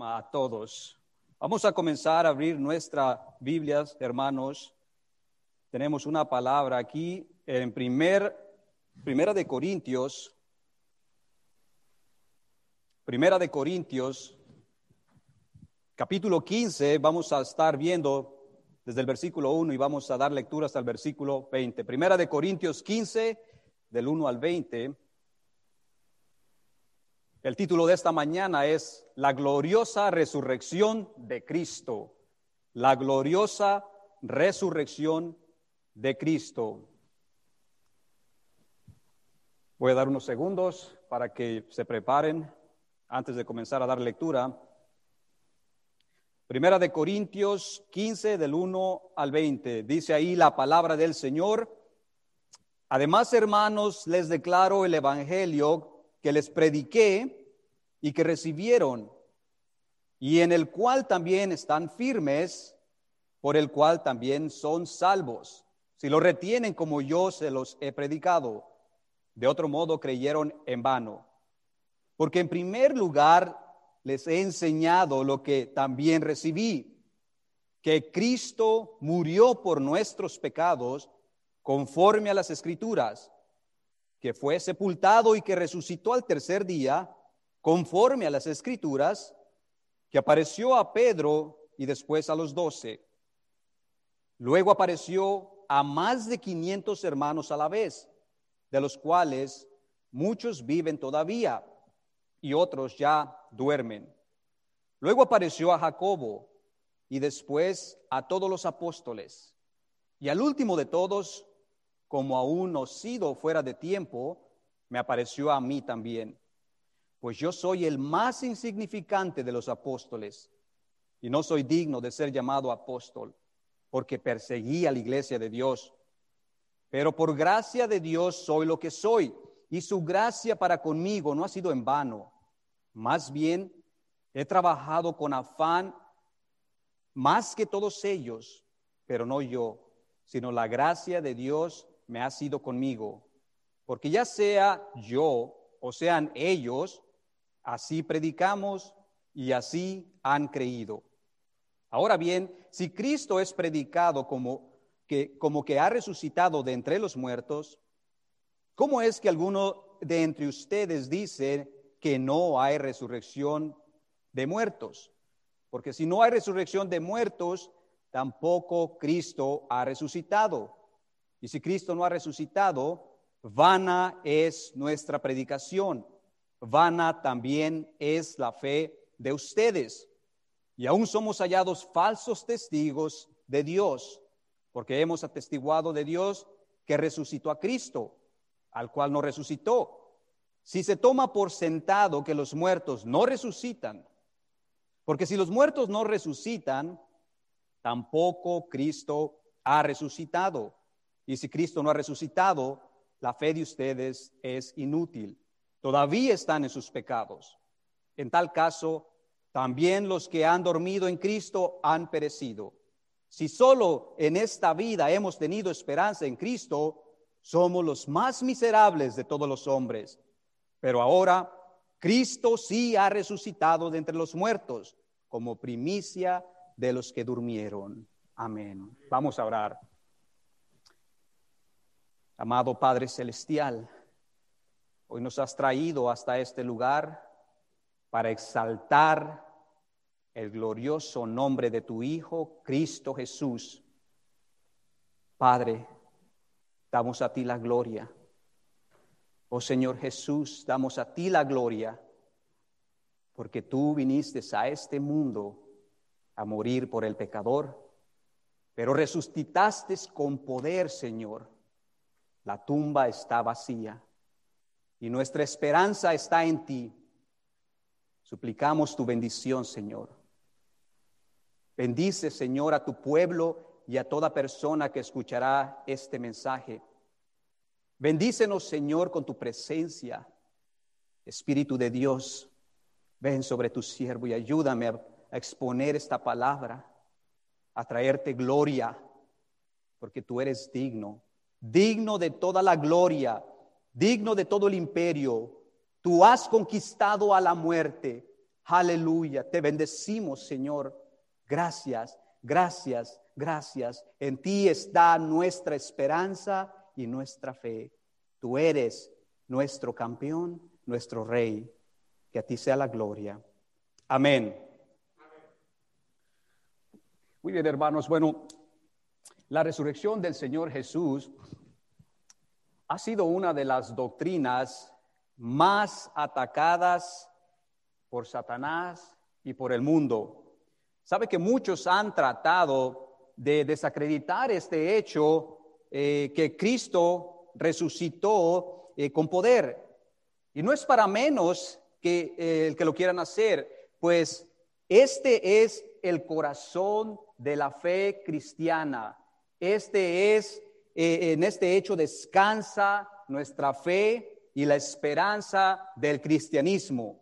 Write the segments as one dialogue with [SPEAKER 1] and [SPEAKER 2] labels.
[SPEAKER 1] a todos. Vamos a comenzar a abrir nuestras Biblias, hermanos. Tenemos una palabra aquí en primer, Primera de Corintios. Primera de Corintios, capítulo 15, vamos a estar viendo desde el versículo 1 y vamos a dar lectura hasta el versículo 20. Primera de Corintios 15, del 1 al 20. El título de esta mañana es La gloriosa resurrección de Cristo. La gloriosa resurrección de Cristo. Voy a dar unos segundos para que se preparen antes de comenzar a dar lectura. Primera de Corintios 15 del 1 al 20. Dice ahí la palabra del Señor. Además, hermanos, les declaro el Evangelio que les prediqué y que recibieron, y en el cual también están firmes, por el cual también son salvos, si lo retienen como yo se los he predicado. De otro modo creyeron en vano. Porque en primer lugar les he enseñado lo que también recibí, que Cristo murió por nuestros pecados conforme a las escrituras que fue sepultado y que resucitó al tercer día, conforme a las escrituras, que apareció a Pedro y después a los doce. Luego apareció a más de quinientos hermanos a la vez, de los cuales muchos viven todavía y otros ya duermen. Luego apareció a Jacobo y después a todos los apóstoles. Y al último de todos, como aún no sido fuera de tiempo, me apareció a mí también. Pues yo soy el más insignificante de los apóstoles y no soy digno de ser llamado apóstol, porque perseguí a la iglesia de Dios. Pero por gracia de Dios soy lo que soy, y su gracia para conmigo no ha sido en vano. Más bien, he trabajado con afán más que todos ellos, pero no yo, sino la gracia de Dios me ha sido conmigo, porque ya sea yo o sean ellos, así predicamos y así han creído. Ahora bien, si Cristo es predicado como que, como que ha resucitado de entre los muertos, ¿cómo es que alguno de entre ustedes dice que no hay resurrección de muertos? Porque si no hay resurrección de muertos, tampoco Cristo ha resucitado. Y si Cristo no ha resucitado, vana es nuestra predicación, vana también es la fe de ustedes. Y aún somos hallados falsos testigos de Dios, porque hemos atestiguado de Dios que resucitó a Cristo, al cual no resucitó. Si se toma por sentado que los muertos no resucitan, porque si los muertos no resucitan, tampoco Cristo ha resucitado. Y si Cristo no ha resucitado, la fe de ustedes es inútil. Todavía están en sus pecados. En tal caso, también los que han dormido en Cristo han perecido. Si solo en esta vida hemos tenido esperanza en Cristo, somos los más miserables de todos los hombres. Pero ahora Cristo sí ha resucitado de entre los muertos como primicia de los que durmieron. Amén. Vamos a orar. Amado Padre Celestial, hoy nos has traído hasta este lugar para exaltar el glorioso nombre de tu Hijo, Cristo Jesús. Padre, damos a ti la gloria. Oh Señor Jesús, damos a ti la gloria, porque tú viniste a este mundo a morir por el pecador, pero resucitaste con poder, Señor la tumba está vacía y nuestra esperanza está en ti. Suplicamos tu bendición, Señor. Bendice, Señor, a tu pueblo y a toda persona que escuchará este mensaje. Bendícenos, Señor, con tu presencia. Espíritu de Dios, ven sobre tu siervo y ayúdame a, exponer esta palabra, a traerte gloria, porque tú eres digno digno de toda la gloria, digno de todo el imperio. Tú has conquistado a la muerte, Aleluya, te bendecimos, Señor. Gracias, gracias, gracias. En ti está nuestra esperanza y nuestra fe. Tú eres nuestro campeón, nuestro rey. Que a ti sea la gloria. Amén. Muy bien, hermanos. Bueno, la resurrección del Señor Jesús ha sido una de las doctrinas más atacadas por Satanás y por el mundo. Sabe que muchos han tratado de desacreditar este hecho eh, que Cristo resucitó eh, con poder. Y no es para menos que eh, el que lo quieran hacer, pues este es el corazón de la fe cristiana. Este es, eh, en este hecho descansa nuestra fe y la esperanza del cristianismo.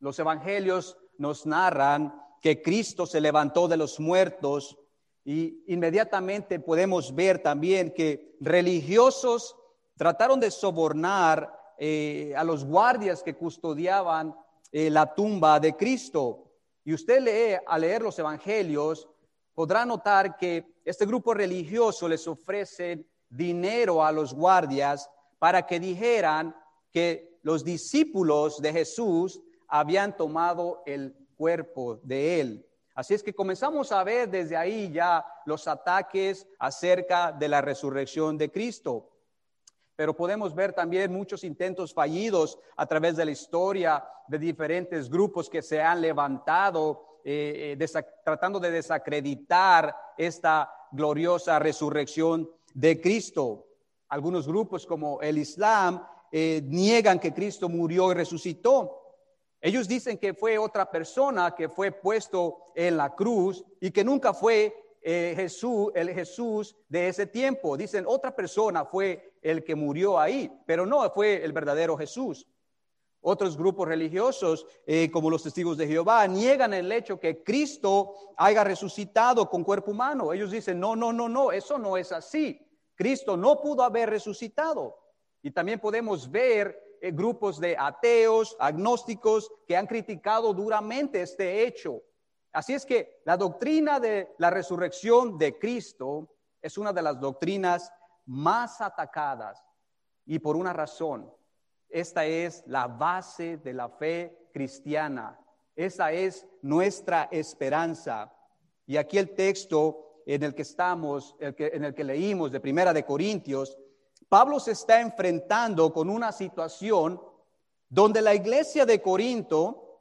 [SPEAKER 1] Los evangelios nos narran que Cristo se levantó de los muertos y inmediatamente podemos ver también que religiosos trataron de sobornar eh, a los guardias que custodiaban eh, la tumba de Cristo. Y usted lee, al leer los evangelios, podrá notar que este grupo religioso les ofrece dinero a los guardias para que dijeran que los discípulos de Jesús habían tomado el cuerpo de él. Así es que comenzamos a ver desde ahí ya los ataques acerca de la resurrección de Cristo. Pero podemos ver también muchos intentos fallidos a través de la historia de diferentes grupos que se han levantado eh, eh, tratando de desacreditar esta gloriosa resurrección de Cristo. Algunos grupos como el Islam eh, niegan que Cristo murió y resucitó. Ellos dicen que fue otra persona que fue puesto en la cruz y que nunca fue Jesús, el Jesús de ese tiempo. Dicen otra persona fue el que murió ahí, pero no fue el verdadero Jesús. Otros grupos religiosos, eh, como los testigos de Jehová, niegan el hecho que Cristo haya resucitado con cuerpo humano. Ellos dicen, no, no, no, no, eso no es así. Cristo no pudo haber resucitado. Y también podemos ver eh, grupos de ateos, agnósticos, que han criticado duramente este hecho. Así es que la doctrina de la resurrección de Cristo es una de las doctrinas más atacadas y por una razón esta es la base de la fe cristiana. Esa es nuestra esperanza. Y aquí el texto en el que estamos, en el que leímos de Primera de Corintios, Pablo se está enfrentando con una situación donde la iglesia de Corinto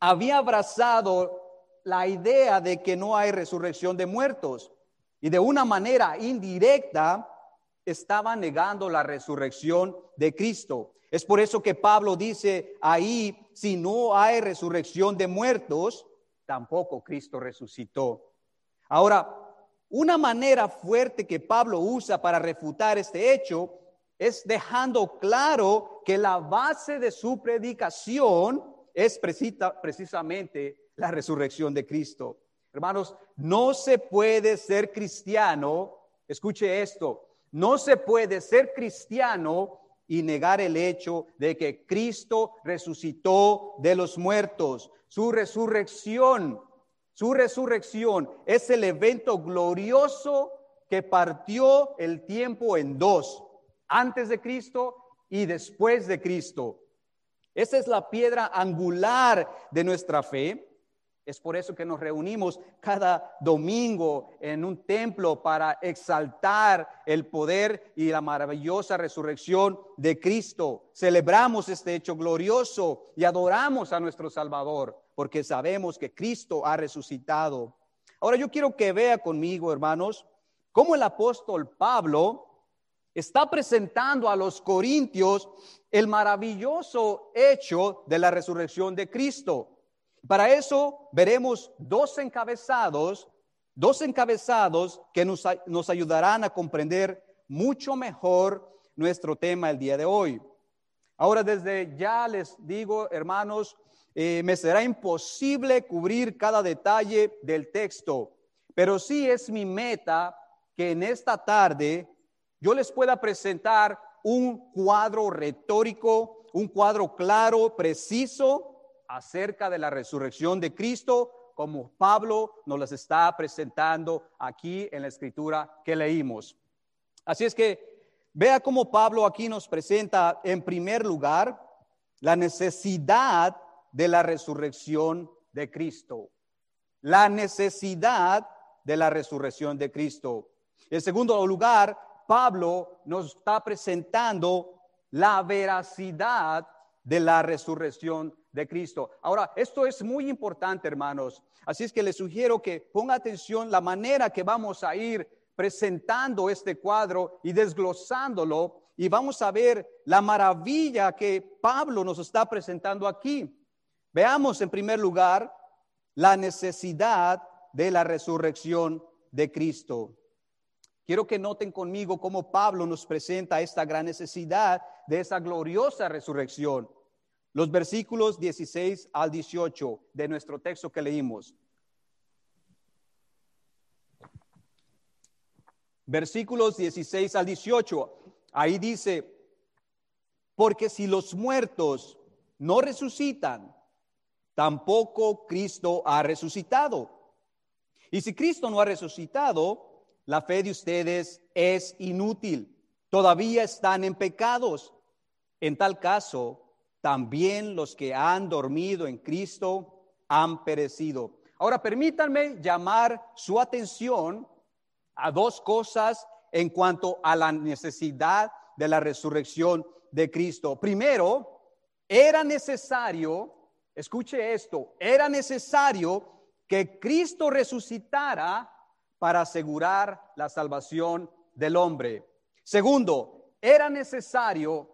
[SPEAKER 1] había abrazado la idea de que no hay resurrección de muertos y de una manera indirecta estaba negando la resurrección de Cristo. Es por eso que Pablo dice ahí, si no hay resurrección de muertos, tampoco Cristo resucitó. Ahora, una manera fuerte que Pablo usa para refutar este hecho es dejando claro que la base de su predicación es precisamente la resurrección de Cristo. Hermanos, no se puede ser cristiano, escuche esto, no se puede ser cristiano y negar el hecho de que Cristo resucitó de los muertos. Su resurrección, su resurrección es el evento glorioso que partió el tiempo en dos, antes de Cristo y después de Cristo. Esa es la piedra angular de nuestra fe es por eso que nos reunimos cada domingo en un templo para exaltar el poder y la maravillosa resurrección de Cristo. Celebramos este hecho glorioso y adoramos a nuestro Salvador porque sabemos que Cristo ha resucitado. Ahora yo quiero que vea conmigo, hermanos, cómo el apóstol Pablo está presentando a los corintios el maravilloso hecho de la resurrección de Cristo. Para eso veremos dos encabezados, dos encabezados que nos, ayudarán a comprender mucho mejor nuestro tema el día de hoy. Ahora desde ya les digo, hermanos, eh, me será imposible cubrir cada detalle del texto, pero sí es mi meta que en esta tarde yo les pueda presentar un cuadro retórico, un cuadro claro, preciso, acerca de la resurrección de Cristo, como Pablo nos las está presentando aquí en la escritura que leímos. Así es que vea cómo Pablo aquí nos presenta en primer lugar la necesidad de la resurrección de Cristo. La necesidad de la resurrección de Cristo. En segundo lugar, Pablo nos está presentando la veracidad de la resurrección de Cristo. Ahora, esto es muy importante, hermanos. Así es que les sugiero que ponga atención la manera que vamos a ir presentando este cuadro y desglosándolo y vamos a ver la maravilla que Pablo nos está presentando aquí. Veamos en primer lugar la necesidad de la resurrección de Cristo. Quiero que noten conmigo cómo Pablo nos presenta esta gran necesidad de esa gloriosa resurrección. Los versículos 16 al 18 de nuestro texto que leímos. Versículos 16 al 18. Ahí dice, porque si los muertos no resucitan, tampoco Cristo ha resucitado. Y si Cristo no ha resucitado, la fe de ustedes es inútil. Todavía están en pecados. En tal caso, también los que han dormido en Cristo han perecido. Ahora permítanme llamar su atención a dos cosas en cuanto a la necesidad de la resurrección de Cristo. Primero, era necesario escuche esto, era necesario que Cristo resucitara para asegurar la salvación del hombre. Segundo, era necesario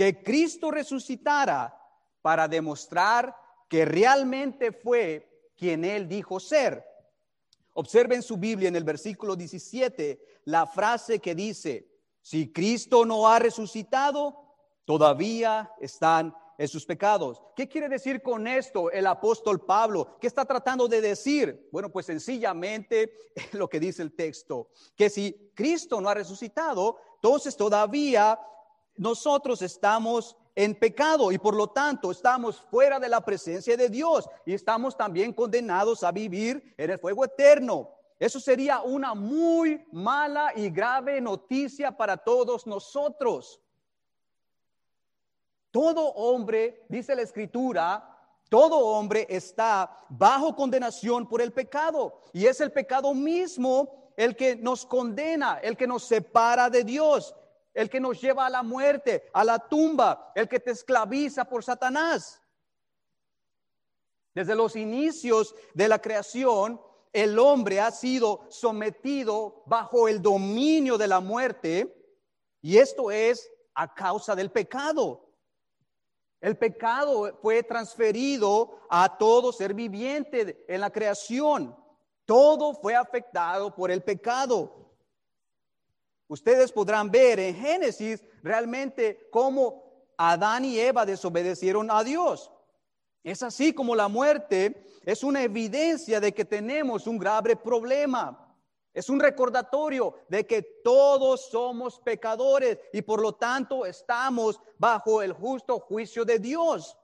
[SPEAKER 1] que Cristo resucitara para demostrar que realmente fue quien él dijo ser. Observen su Biblia en el versículo 17 la frase que dice, si Cristo no ha resucitado, todavía están en sus pecados. ¿Qué quiere decir con esto el apóstol Pablo? ¿Qué está tratando de decir? Bueno, pues sencillamente lo que dice el texto, que si Cristo no ha resucitado, entonces todavía nosotros estamos en pecado y por lo tanto estamos fuera de la presencia de Dios y estamos también condenados a vivir en el fuego eterno. Eso sería una muy mala y grave noticia para todos nosotros. Todo hombre, dice la escritura, todo hombre está bajo condenación por el pecado. Y es el pecado mismo el que nos condena, el que nos separa de Dios, el que nos lleva a la muerte, a la tumba, el que te esclaviza por Satanás. Desde los inicios de la creación, el hombre ha sido sometido bajo el dominio de la muerte y esto es a causa del pecado. El pecado fue transferido a todo ser viviente en la creación. Todo fue afectado por el pecado. Ustedes podrán ver en Génesis realmente cómo Adán y Eva desobedecieron a Dios. Es así como la muerte es una evidencia de que tenemos un grave problema. Es un recordatorio de que todos somos pecadores y por lo tanto estamos bajo el justo juicio de Dios.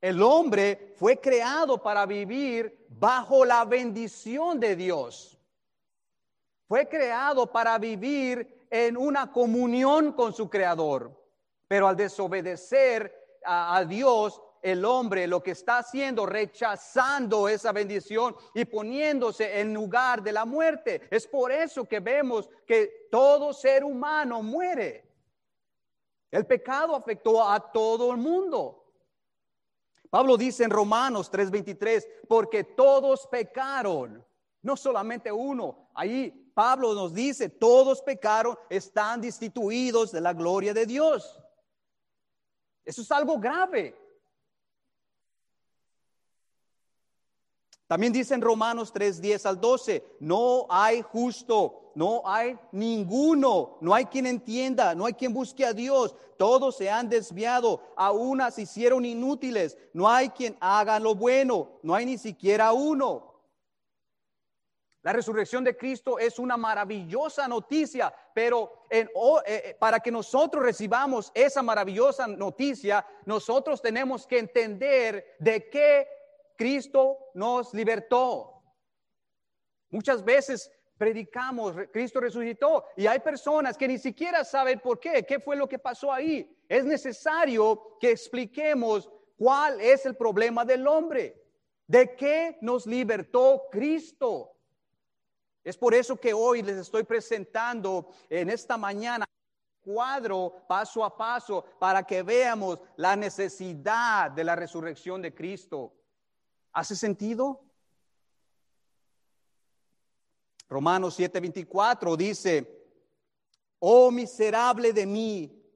[SPEAKER 1] El hombre fue creado para vivir bajo la bendición de Dios. Fue creado para vivir en una comunión con su creador. Pero al desobedecer a, Dios, el hombre lo que está haciendo, rechazando esa bendición y poniéndose en lugar de la muerte. Es por eso que vemos que todo ser humano muere. El pecado afectó a todo el mundo. Pablo dice en Romanos 3:23, porque todos pecaron, no solamente uno. Ahí Pablo nos dice, todos pecaron, están destituidos de la gloria de Dios. Eso es algo grave. También dice en Romanos 3, 10 al 12, no hay justo, no hay ninguno, no hay quien entienda, no hay quien busque a Dios, todos se han desviado, a unas hicieron inútiles, no hay quien haga lo bueno, no hay ni siquiera uno. La resurrección de Cristo es una maravillosa noticia, pero en, eh, para que nosotros recibamos esa maravillosa noticia, nosotros tenemos que entender de qué Cristo nos libertó. Muchas veces predicamos, Cristo resucitó, y hay personas que ni siquiera saben por qué, qué fue lo que pasó ahí. Es necesario que expliquemos cuál es el problema del hombre, de qué nos libertó Cristo. Es por eso que hoy les estoy presentando en esta mañana cuadro paso a paso para que veamos la necesidad de la resurrección de Cristo. ¿Hace sentido? Romanos 7:24 dice, oh miserable de mí,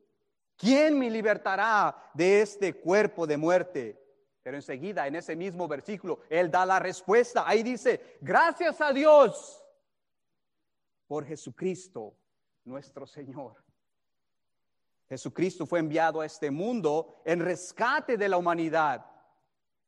[SPEAKER 1] ¿quién me libertará de este cuerpo de muerte? Pero enseguida, en ese mismo versículo, Él da la respuesta. Ahí dice, gracias a Dios por Jesucristo, nuestro Señor. Jesucristo fue enviado a este mundo en rescate de la humanidad.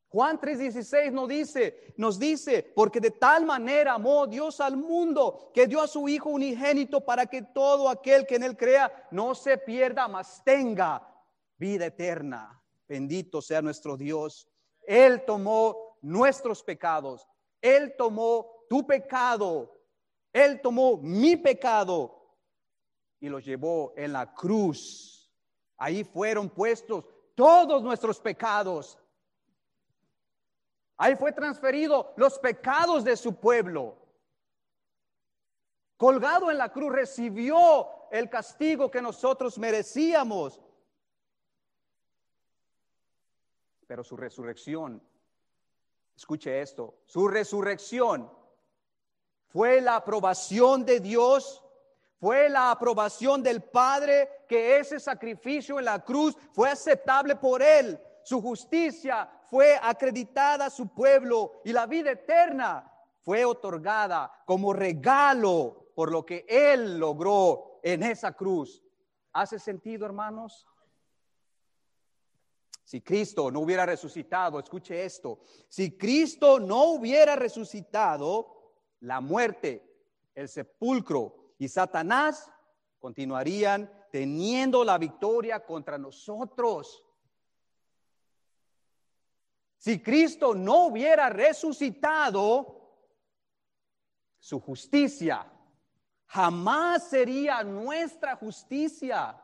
[SPEAKER 1] Juan 3:16 nos dice, nos dice, porque de tal manera amó Dios al mundo que dio a su Hijo unigénito para que todo aquel que en él crea no se pierda, mas tenga vida eterna. Bendito sea nuestro Dios. Él tomó nuestros pecados. Él tomó tu pecado él tomó mi pecado y lo llevó en la cruz. Ahí fueron puestos todos nuestros pecados. Ahí fue transferido los pecados de su pueblo. Colgado en la cruz recibió el castigo que nosotros merecíamos. Pero su resurrección, escuche esto, su resurrección fue la aprobación de Dios, fue la aprobación del Padre que ese sacrificio en la cruz fue aceptable por Él. Su justicia fue acreditada a su pueblo y la vida eterna fue otorgada como regalo por lo que Él logró en esa cruz. ¿Hace sentido, hermanos? Si Cristo no hubiera resucitado, escuche esto, si Cristo no hubiera resucitado, la muerte, el sepulcro y Satanás continuarían teniendo la victoria contra nosotros. Si Cristo no hubiera resucitado, su justicia jamás sería nuestra justicia.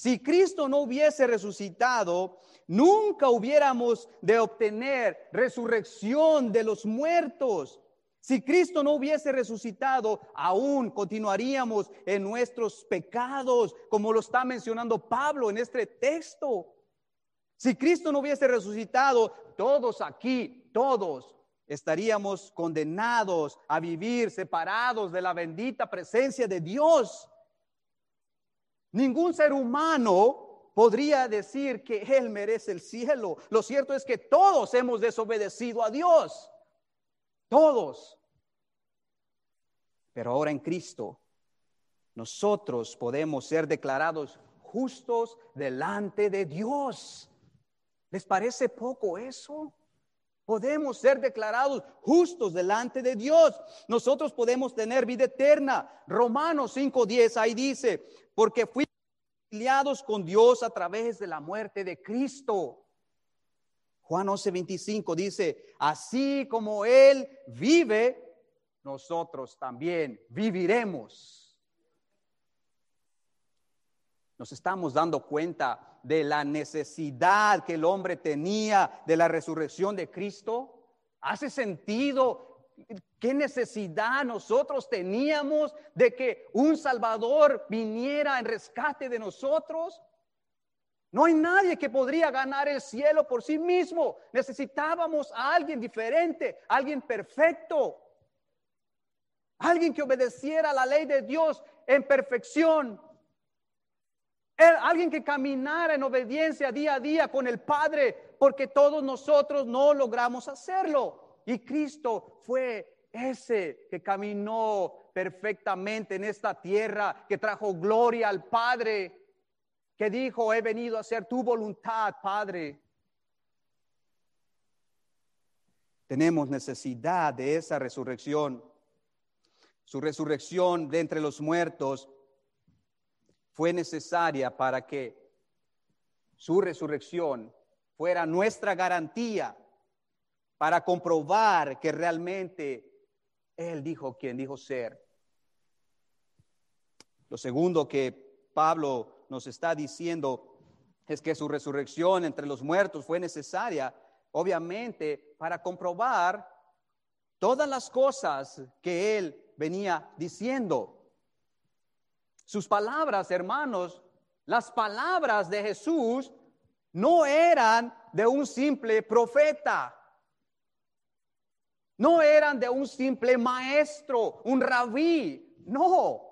[SPEAKER 1] Si Cristo no hubiese resucitado, nunca hubiéramos de obtener resurrección de los muertos. Si Cristo no hubiese resucitado, aún continuaríamos en nuestros pecados, como lo está mencionando Pablo en este texto. Si Cristo no hubiese resucitado, todos aquí, todos estaríamos condenados a vivir separados de la bendita presencia de Dios. Ningún ser humano podría decir que Él merece el cielo. Lo cierto es que todos hemos desobedecido a Dios. Todos. Pero ahora en Cristo, nosotros podemos ser declarados justos delante de Dios. ¿Les parece poco eso? Podemos ser declarados justos delante de Dios. Nosotros podemos tener vida eterna. Romanos 5:10 ahí dice, porque fuimos aliados con Dios a través de la muerte de Cristo. Juan 11:25 dice, así como Él vive, nosotros también viviremos. Nos estamos dando cuenta de la necesidad que el hombre tenía de la resurrección de Cristo. ¿Hace sentido ¿Qué necesidad nosotros teníamos de que un Salvador viniera en rescate de nosotros? No hay nadie que podría ganar el cielo por sí mismo. Necesitábamos a alguien diferente, alguien perfecto, alguien que obedeciera la ley de Dios en perfección, alguien que caminara en obediencia día a día con el Padre, porque todos nosotros no logramos hacerlo. Y Cristo fue ese que caminó perfectamente en esta tierra, que trajo gloria al Padre, que dijo, he venido a hacer tu voluntad, Padre. Tenemos necesidad de esa resurrección. Su resurrección de entre los muertos fue necesaria para que su resurrección fuera nuestra garantía para comprobar que realmente Él dijo quien dijo ser. Lo segundo que Pablo nos está diciendo es que su resurrección entre los muertos fue necesaria, obviamente, para comprobar todas las cosas que Él venía diciendo. Sus palabras, hermanos, las palabras de Jesús no eran de un simple profeta. No eran de un simple maestro, un rabí. No.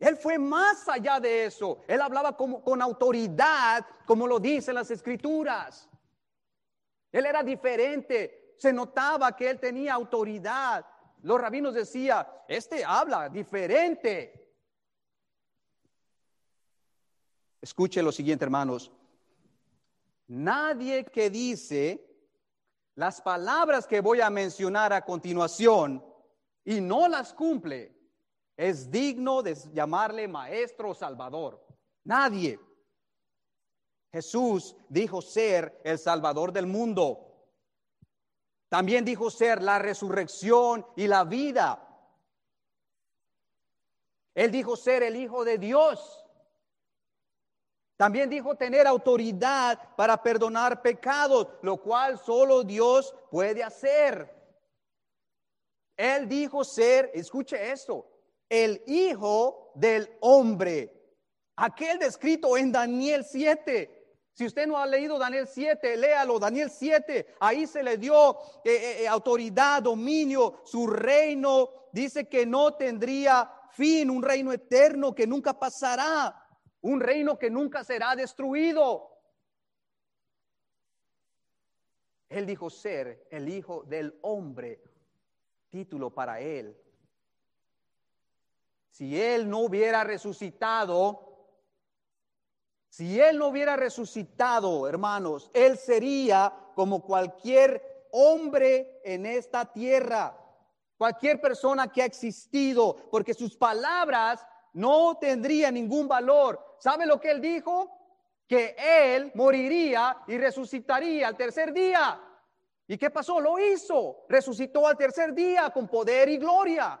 [SPEAKER 1] Él fue más allá de eso. Él hablaba como, con autoridad, como lo dicen las escrituras. Él era diferente. Se notaba que él tenía autoridad. Los rabinos decían, este habla diferente. Escuche lo siguiente, hermanos. Nadie que dice las palabras que voy a mencionar a continuación y no las cumple, es digno de llamarle maestro salvador. Nadie. Jesús dijo ser el salvador del mundo. También dijo ser la resurrección y la vida. Él dijo ser el Hijo de Dios. También dijo tener autoridad para perdonar pecados, lo cual solo Dios puede hacer. Él dijo ser, escuche esto, el Hijo del Hombre. Aquel descrito en Daniel 7. Si usted no ha leído Daniel 7, léalo, Daniel 7. Ahí se le dio eh, eh, eh, autoridad, dominio, su reino. Dice que no tendría fin, un reino eterno que nunca pasará un reino que nunca será destruido. Él dijo ser el Hijo del Hombre, título para él. Si él no hubiera resucitado, si él no hubiera resucitado, hermanos, él sería como cualquier hombre en esta tierra, cualquier persona que ha existido, porque sus palabras no tendrían ningún valor. ¿Sabe lo que él dijo? Que él moriría y resucitaría al tercer día. ¿Y qué pasó? Lo hizo. Resucitó al tercer día con poder y gloria.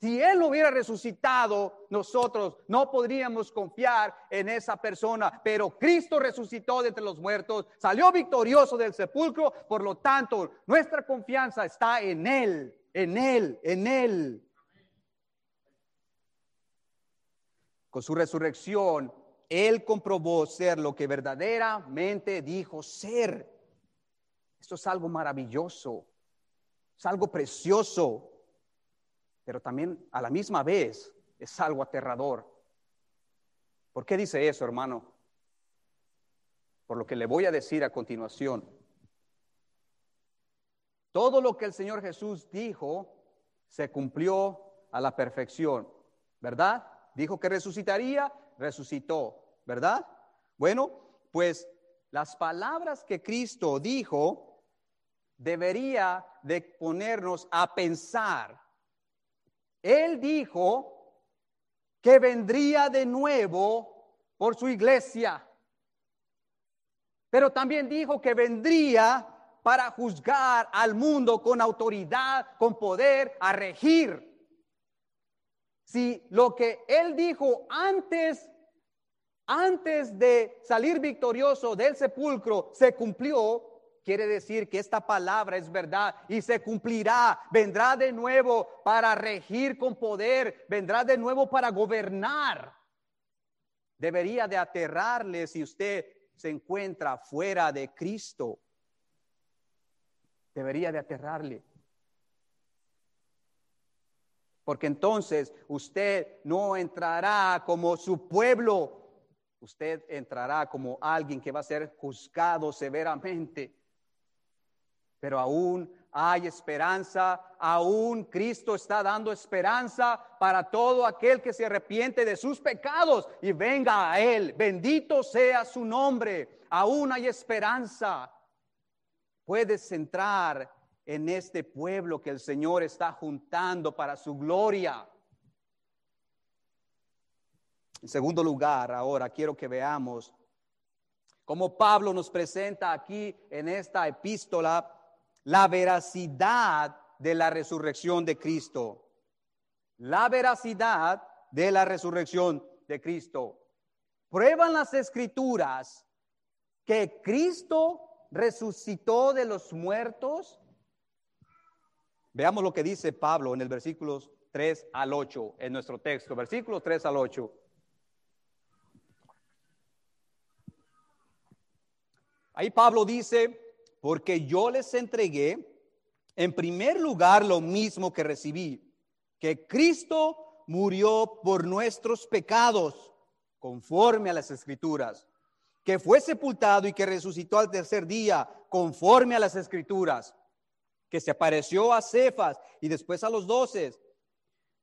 [SPEAKER 1] Si Él hubiera resucitado, nosotros no podríamos confiar en esa persona. Pero Cristo resucitó de entre los muertos, salió victorioso del sepulcro. Por lo tanto, nuestra confianza está en Él, en Él, en Él. Con su resurrección, Él comprobó ser lo que verdaderamente dijo ser. Esto es algo maravilloso, es algo precioso, pero también a la misma vez es algo aterrador. ¿Por qué dice eso, hermano? Por lo que le voy a decir a continuación. Todo lo que el Señor Jesús dijo se cumplió a la perfección, ¿verdad? Dijo que resucitaría, resucitó, ¿verdad? Bueno, pues las palabras que Cristo dijo debería de ponernos a pensar. Él dijo que vendría de nuevo por su iglesia, pero también dijo que vendría para juzgar al mundo con autoridad, con poder, a regir si lo que él dijo antes, antes de salir victorioso del sepulcro se cumplió, quiere decir que esta palabra es verdad y se cumplirá. Vendrá de nuevo para regir con poder, vendrá de nuevo para gobernar. Debería de aterrarle si usted se encuentra fuera de Cristo. Debería de aterrarle porque entonces usted no entrará como su pueblo, usted entrará como alguien que va a ser juzgado severamente. Pero aún hay esperanza, aún Cristo está dando esperanza para todo aquel que se arrepiente de sus pecados y venga a Él. Bendito sea su nombre, aún hay esperanza. puedes entrar en este pueblo que el Señor está juntando para su gloria. En segundo lugar, ahora quiero que veamos cómo Pablo nos presenta aquí en esta epístola la veracidad de la resurrección de Cristo. La veracidad de la resurrección de Cristo. Prueban las escrituras que Cristo resucitó de los muertos. Veamos lo que dice Pablo en el versículos 3 al 8 en nuestro texto, versículos 3 al 8. Ahí Pablo dice, porque yo les entregué en primer lugar lo mismo que recibí, que Cristo murió por nuestros pecados, conforme a las escrituras, que fue sepultado y que resucitó al tercer día, conforme a las escrituras, que se apareció a Cefas y después a los doce.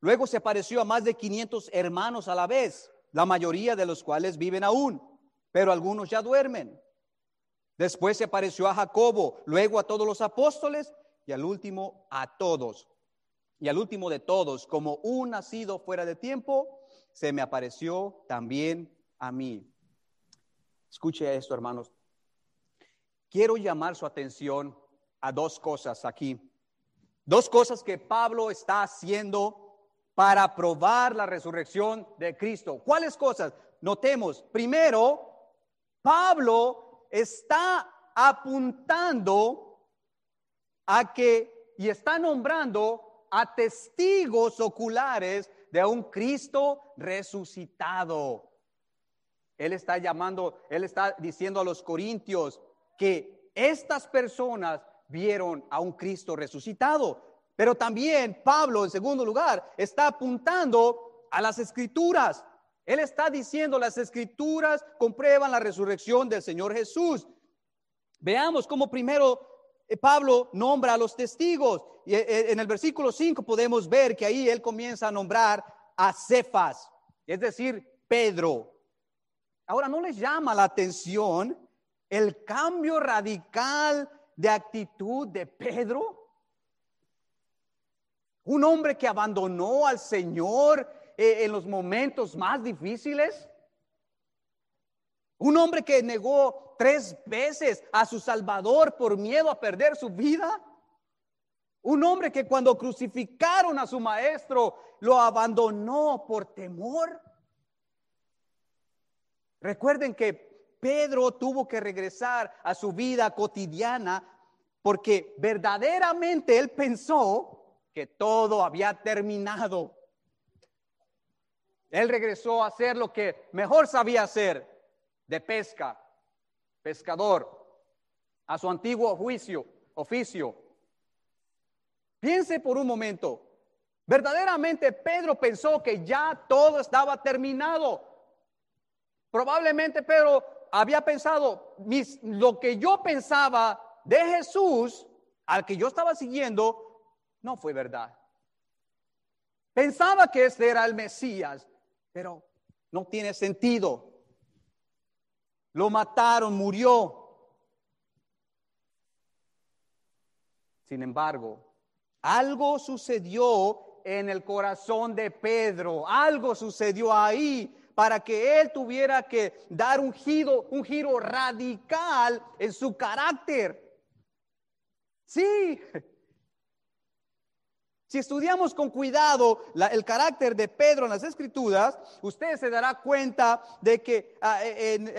[SPEAKER 1] Luego se apareció a más de 500 hermanos a la vez, la mayoría de los cuales viven aún, pero algunos ya duermen. Después se apareció a Jacobo, luego a todos los apóstoles y al último a todos. Y al último de todos, como un nacido fuera de tiempo, se me apareció también a mí. Escuche esto, hermanos. Quiero llamar su atención a dos cosas aquí. Dos cosas que Pablo está haciendo para probar la resurrección de Cristo. ¿Cuáles cosas? Notemos, primero, Pablo está apuntando a que y está nombrando a testigos oculares de un Cristo resucitado. Él está llamando, él está diciendo a los corintios que estas personas vieron a un Cristo resucitado. Pero también Pablo, en segundo lugar, está apuntando a las escrituras. Él está diciendo las escrituras comprueban la resurrección del Señor Jesús. Veamos cómo primero eh, Pablo nombra a los testigos. Y eh, eh, en el versículo 5 podemos ver que ahí él comienza a nombrar a Cefas, es decir, Pedro. Ahora, ¿no les llama la atención el cambio radical de actitud de Pedro? Un hombre que abandonó al Señor en los momentos más difíciles. Un hombre que negó tres veces a su Salvador por miedo a perder su vida. Un hombre que cuando crucificaron a su maestro lo abandonó por temor. Recuerden que Pedro tuvo que regresar a su vida cotidiana porque verdaderamente él pensó que todo había terminado. Él regresó a hacer lo que mejor sabía hacer, de pesca pescador, a su antiguo juicio, oficio. Piense por un momento, verdaderamente Pedro pensó que ya todo estaba terminado. Probablemente Pedro había pensado, mis, lo que yo pensaba de Jesús, al que yo estaba siguiendo, no fue verdad. Pensaba que este era el Mesías, pero no tiene sentido. Lo mataron, murió. Sin embargo, algo sucedió en el corazón de Pedro, algo sucedió ahí para que él tuviera que dar un giro, un giro radical en su carácter. Sí, si estudiamos con cuidado el carácter de Pedro en las escrituras, usted se dará cuenta de que ah,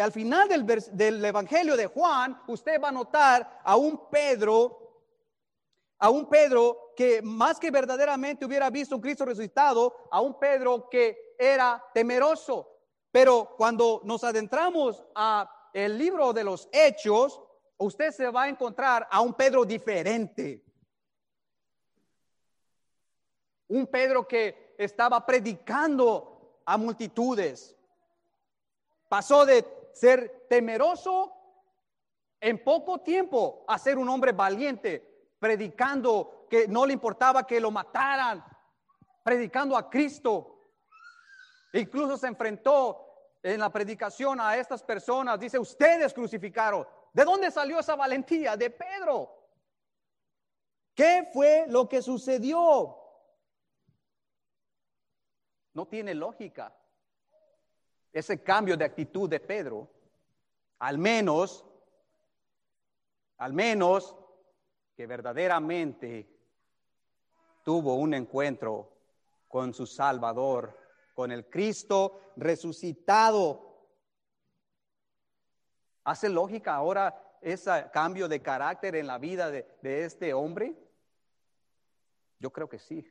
[SPEAKER 1] al final del, del, Evangelio de Juan, usted va a notar a un Pedro, a un Pedro que más que verdaderamente hubiera visto un Cristo resucitado, a un Pedro que era temeroso. Pero cuando nos adentramos a el libro de los Hechos, usted se va a encontrar a un Pedro diferente un Pedro que estaba predicando a multitudes. Pasó de ser temeroso en poco tiempo a ser un hombre valiente, predicando que no le importaba que lo mataran, predicando a Cristo. Incluso se enfrentó en la predicación a estas personas, dice, ustedes crucificaron, ¿De dónde salió esa valentía? De Pedro. ¿Qué fue lo que sucedió? No tiene lógica ese cambio de actitud de Pedro. Al menos, al menos que verdaderamente tuvo un encuentro con su Salvador, con el Cristo resucitado. ¿Hace lógica ahora ese cambio de carácter en la vida de, este hombre? Yo creo que sí.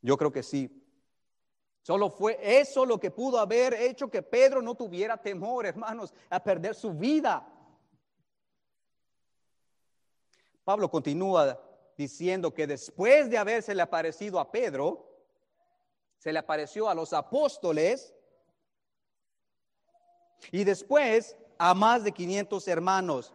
[SPEAKER 1] Yo creo que sí. Solo fue eso lo que pudo haber hecho que Pedro no tuviera temor, hermanos, a perder su vida. Pablo continúa diciendo que después de habérsele aparecido a Pedro, se le apareció a los apóstoles y después a más de 500 hermanos.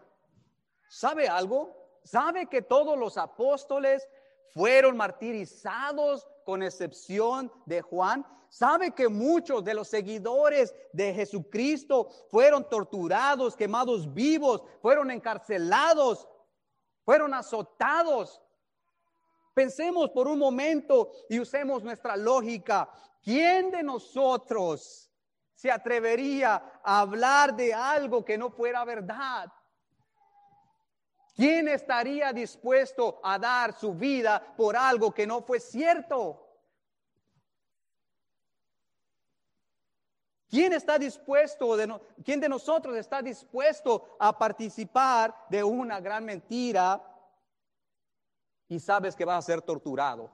[SPEAKER 1] ¿Sabe algo? ¿Sabe que todos los apóstoles fueron martirizados con excepción de Juan. ¿Sabe que muchos de los seguidores de Jesucristo fueron torturados, quemados vivos, fueron encarcelados, fueron azotados? Pensemos por un momento y usemos nuestra lógica. ¿Quién de nosotros se atrevería a hablar de algo que no fuera verdad? ¿Quién estaría dispuesto a dar su vida por algo que no fue cierto? ¿Quién está dispuesto, de quién de nosotros está dispuesto a participar de una gran mentira y sabes que vas a ser torturado?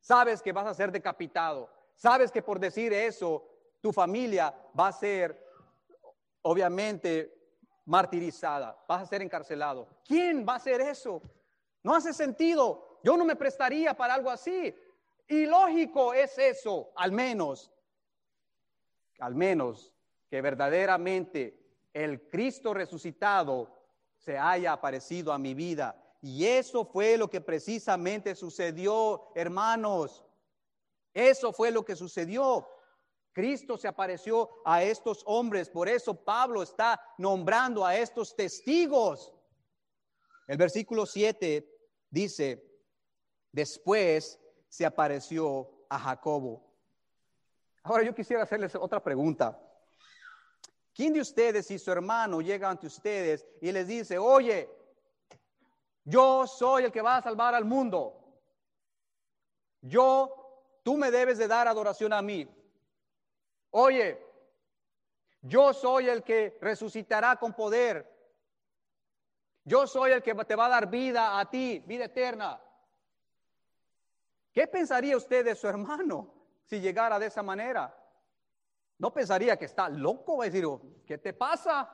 [SPEAKER 1] Sabes que vas a ser decapitado. Sabes que por decir eso tu familia va a ser obviamente martirizada, vas a ser encarcelado. ¿Quién va a hacer eso? No hace sentido. Yo no me prestaría para algo así. Y lógico es eso, al menos, al menos que verdaderamente el Cristo resucitado se haya aparecido a mi vida. Y eso fue lo que precisamente sucedió, hermanos. Eso fue lo que sucedió. Cristo se apareció a estos hombres, por eso Pablo está nombrando a estos testigos. El versículo 7 dice, después se apareció a Jacobo. Ahora yo quisiera hacerles otra pregunta. ¿Quién de ustedes, si su hermano llega ante ustedes y les dice, oye, yo soy el que va a salvar al mundo, yo, tú me debes de dar adoración a mí, Oye, yo soy el que resucitará con poder. Yo soy el que te va a dar vida a ti, vida eterna. ¿Qué pensaría usted de su hermano si llegara de esa manera? No pensaría que está loco, va a decir, ¿qué te pasa?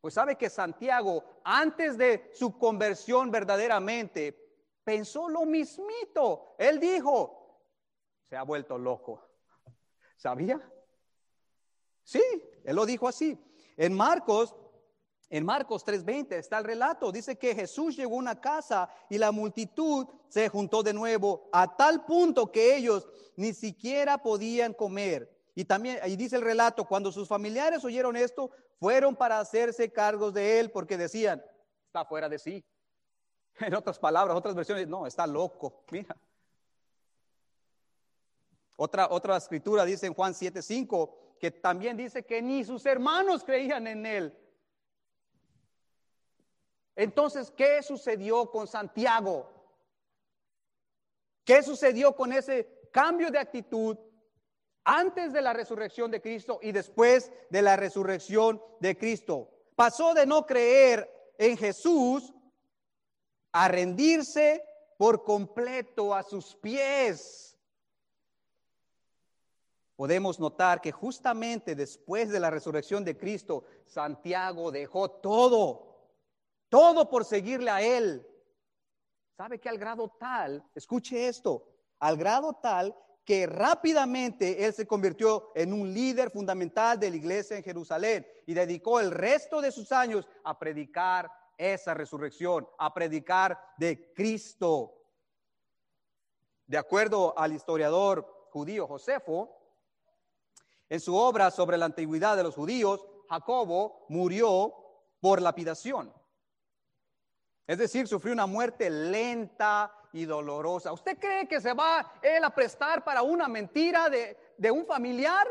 [SPEAKER 1] Pues sabe que Santiago, antes de su conversión verdaderamente, pensó lo mismito. Él dijo, se ha vuelto loco. ¿Sabía? Sí, él lo dijo así. En Marcos, en Marcos 3:20 está el relato. Dice que Jesús llegó a una casa y la multitud se juntó de nuevo a tal punto que ellos ni siquiera podían comer. Y también dice el relato, cuando sus familiares oyeron esto, fueron para hacerse cargos de él porque decían, está fuera de sí. En otras palabras, otras versiones, no, está loco. Mira, otra, otra escritura dice en Juan 7:5 que también dice que ni sus hermanos creían en él. Entonces, ¿qué sucedió con Santiago? ¿Qué sucedió con ese cambio de actitud antes de la resurrección de Cristo y después de la resurrección de Cristo? Pasó de no creer en Jesús a rendirse por completo a sus pies podemos notar que justamente después de la resurrección de Cristo, Santiago dejó todo, todo por seguirle a Él. ¿Sabe que al grado tal, escuche esto, al grado tal que rápidamente Él se convirtió en un líder fundamental de la iglesia en Jerusalén y dedicó el resto de sus años a predicar esa resurrección, a predicar de Cristo. De acuerdo al historiador judío Josefo, en su obra sobre la antigüedad de los judíos, Jacobo murió por lapidación. Es decir, sufrió una muerte lenta y dolorosa. ¿Usted cree que se va él a prestar para una mentira de, un familiar?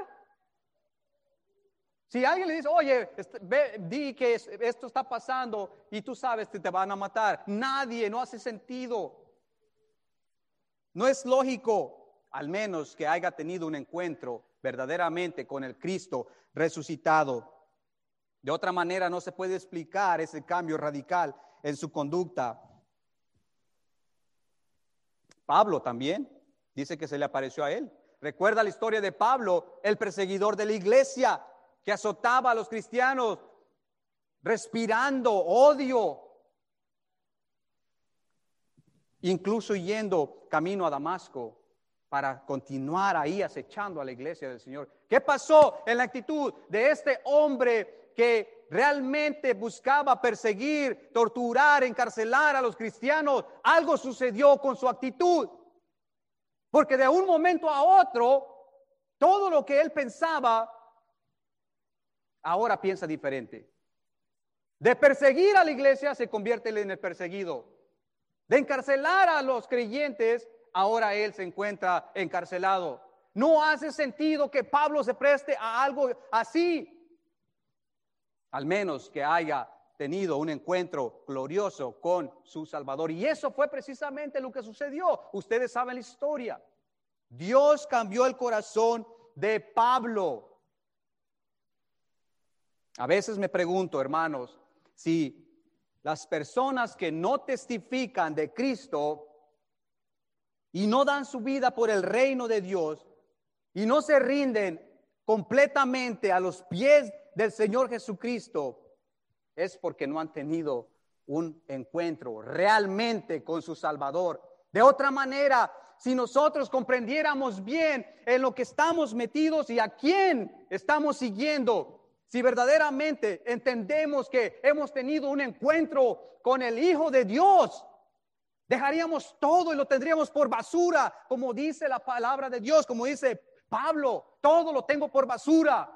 [SPEAKER 1] Si alguien le dice, oye, ve, di que esto está pasando y tú sabes que te van a matar, nadie, no hace sentido. No es lógico, al menos que haya tenido un encuentro verdaderamente con el Cristo resucitado. De otra manera no se puede explicar ese cambio radical en su conducta. Pablo también dice que se le apareció a él. Recuerda la historia de Pablo, el perseguidor de la iglesia, que azotaba a los cristianos, respirando odio, incluso yendo camino a Damasco para continuar ahí acechando a la iglesia del Señor. ¿Qué pasó en la actitud de este hombre que realmente buscaba perseguir, torturar, encarcelar a los cristianos? Algo sucedió con su actitud. Porque de un momento a otro, todo lo que él pensaba ahora piensa diferente. De perseguir a la iglesia se convierte en el perseguido. De encarcelar a los creyentes, ahora él se encuentra encarcelado. No hace sentido que Pablo se preste a algo así. Al menos que haya tenido un encuentro glorioso con su Salvador. Y eso fue precisamente lo que sucedió. Ustedes saben la historia. Dios cambió el corazón de Pablo. A veces me pregunto, hermanos, si las personas que no testifican de Cristo y no dan su vida por el reino de Dios y no se rinden completamente a los pies del Señor Jesucristo, es porque no han tenido un encuentro realmente con su Salvador. De otra manera, si nosotros comprendiéramos bien en lo que estamos metidos y a quién estamos siguiendo, si verdaderamente entendemos que hemos tenido un encuentro con el Hijo de Dios, dejaríamos todo y lo tendríamos por basura, como dice la palabra de Dios, como dice Pablo, todo lo tengo por basura.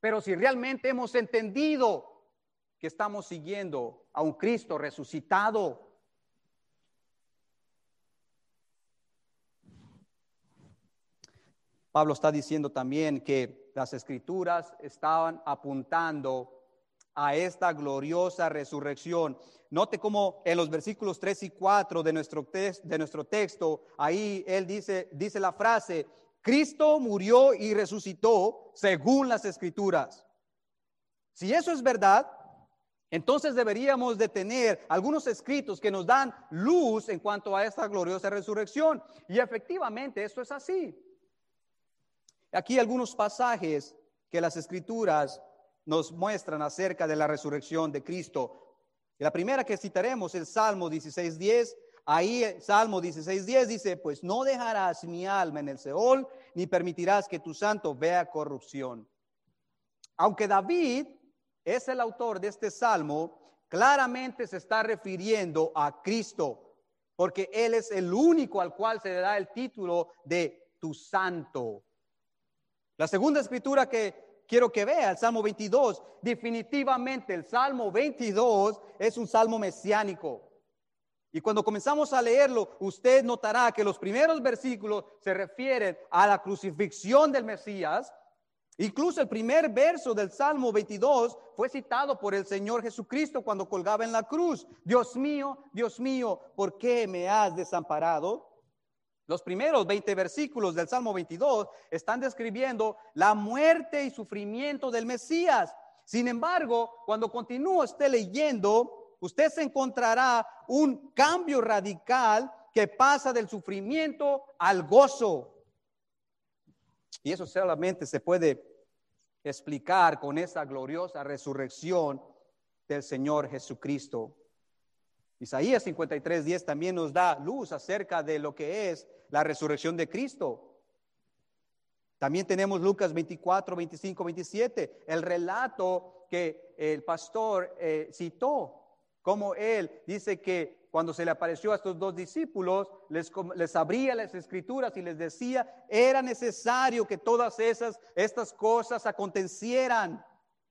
[SPEAKER 1] Pero si realmente hemos entendido que estamos siguiendo a un Cristo resucitado, Pablo está diciendo también que las escrituras estaban apuntando a esta gloriosa resurrección. Note cómo en los versículos 3 y 4 de nuestro, de nuestro texto, ahí él dice, dice la frase, Cristo murió y resucitó según las escrituras. Si eso es verdad, entonces deberíamos de tener algunos escritos que nos dan luz en cuanto a esta gloriosa resurrección. Y efectivamente eso es así. Aquí algunos pasajes que las escrituras nos muestran acerca de la resurrección de Cristo. la primera que citaremos es el Salmo 16.10. Ahí Salmo 16.10 dice, pues no dejarás mi alma en el Seol, ni permitirás que tu santo vea corrupción. Aunque David es el autor de este Salmo, claramente se está refiriendo a Cristo, porque Él es el único al cual se le da el título de tu santo. La segunda escritura que quiero que vea, el Salmo 22, definitivamente el Salmo 22 es un salmo mesiánico. Y cuando comenzamos a leerlo, usted notará que los primeros versículos se refieren a la crucifixión del Mesías. Incluso el primer verso del Salmo 22 fue citado por el Señor Jesucristo cuando colgaba en la cruz. Dios mío, Dios mío, ¿por qué me has desamparado? Los primeros 20 versículos del Salmo 22 están describiendo la muerte y sufrimiento del Mesías. Sin embargo, cuando continúa usted leyendo, usted se encontrará un cambio radical que pasa del sufrimiento al gozo. Y eso solamente se puede explicar con esa gloriosa resurrección del Señor Jesucristo. Isaías 53, 10 también nos da luz acerca de lo que es la resurrección de Cristo. También tenemos Lucas 24, 25, 27, el relato que el pastor eh, citó, como él dice que cuando se le apareció a estos dos discípulos, les, les abría las escrituras y les decía, era necesario que todas esas, estas cosas acontecieran,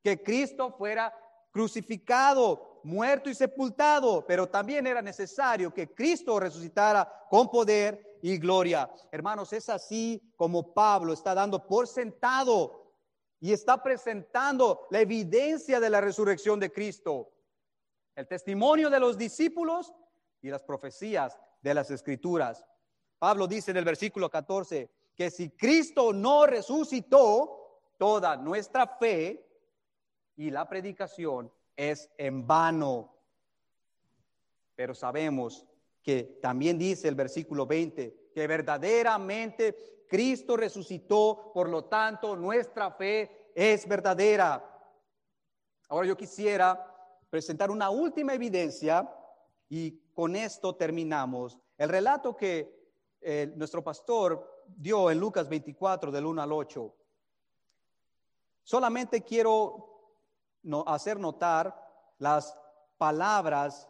[SPEAKER 1] que Cristo fuera crucificado, muerto y sepultado, pero también era necesario que Cristo resucitara con poder y gloria. Hermanos, es así como Pablo está dando por sentado y está presentando la evidencia de la resurrección de Cristo, el testimonio de los discípulos y las profecías de las escrituras. Pablo dice en el versículo 14 que si Cristo no resucitó, toda nuestra fe y la predicación es en vano. Pero sabemos que también dice el versículo 20 que verdaderamente Cristo resucitó, por lo tanto nuestra fe es verdadera. Ahora yo quisiera presentar una última evidencia y con esto terminamos. El relato que eh, nuestro pastor dio en Lucas 24 del 1 al 8. Solamente quiero hacer notar las palabras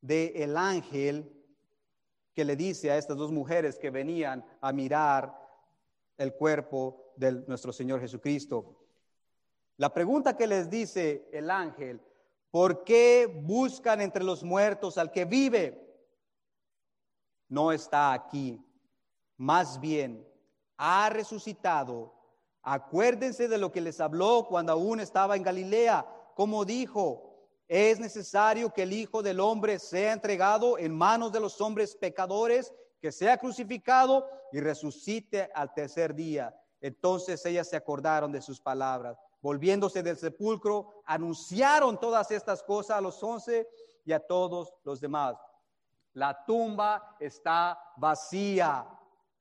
[SPEAKER 1] del el ángel que le dice a estas dos mujeres que venían a mirar el cuerpo de nuestro Señor Jesucristo. La pregunta que les dice el ángel, ¿por qué buscan entre los muertos al que vive? No está aquí, más bien ha resucitado Acuérdense de lo que les habló cuando aún estaba en Galilea, como dijo, es necesario que el Hijo del Hombre sea entregado en manos de los hombres pecadores, que sea crucificado y resucite al tercer día. Entonces ellas se acordaron de sus palabras. Volviéndose del sepulcro, anunciaron todas estas cosas a los once y a todos los demás. La tumba está vacía.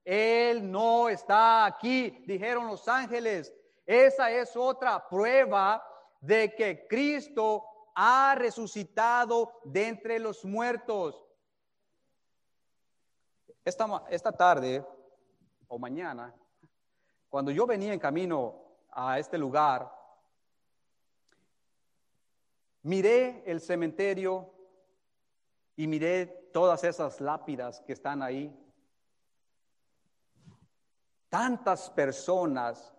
[SPEAKER 1] Él no está aquí, dijeron los ángeles. Esa es otra prueba de que Cristo ha resucitado de entre los muertos. Esta, esta tarde o mañana, cuando yo venía en camino a este lugar, miré el cementerio y miré todas esas lápidas que están ahí tantas personas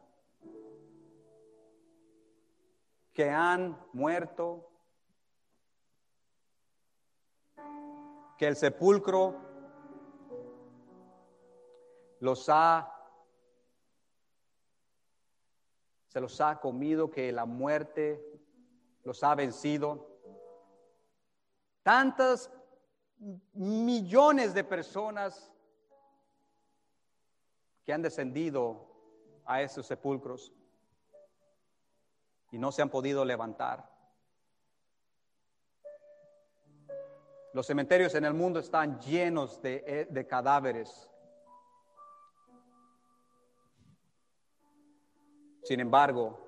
[SPEAKER 1] que han muerto, que el sepulcro los ha, se los ha comido, que la muerte los ha vencido. Tantas millones de personas que han descendido a esos sepulcros y no se han podido levantar. Los cementerios en el mundo están llenos de, eh, de cadáveres. Sin embargo,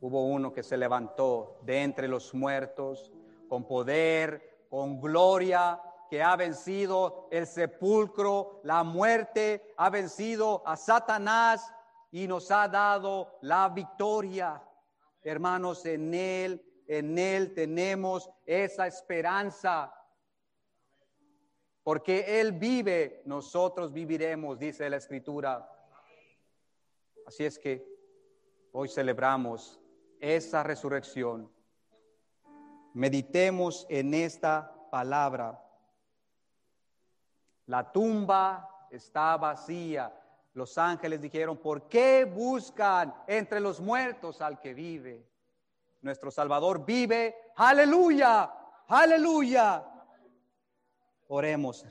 [SPEAKER 1] hubo uno que se levantó de entre los muertos con poder, con gloria, que ha vencido el sepulcro, la muerte, ha vencido a Satanás y nos ha dado la victoria. Hermanos, en Él, en Él tenemos esa esperanza. Porque Él vive, nosotros viviremos, dice la Escritura. Así es que hoy celebramos esa resurrección. Meditemos en esta palabra. La tumba está vacía. Los ángeles dijeron, ¿por qué buscan entre los muertos al que vive? Nuestro Salvador vive. Aleluya, aleluya. Oremos.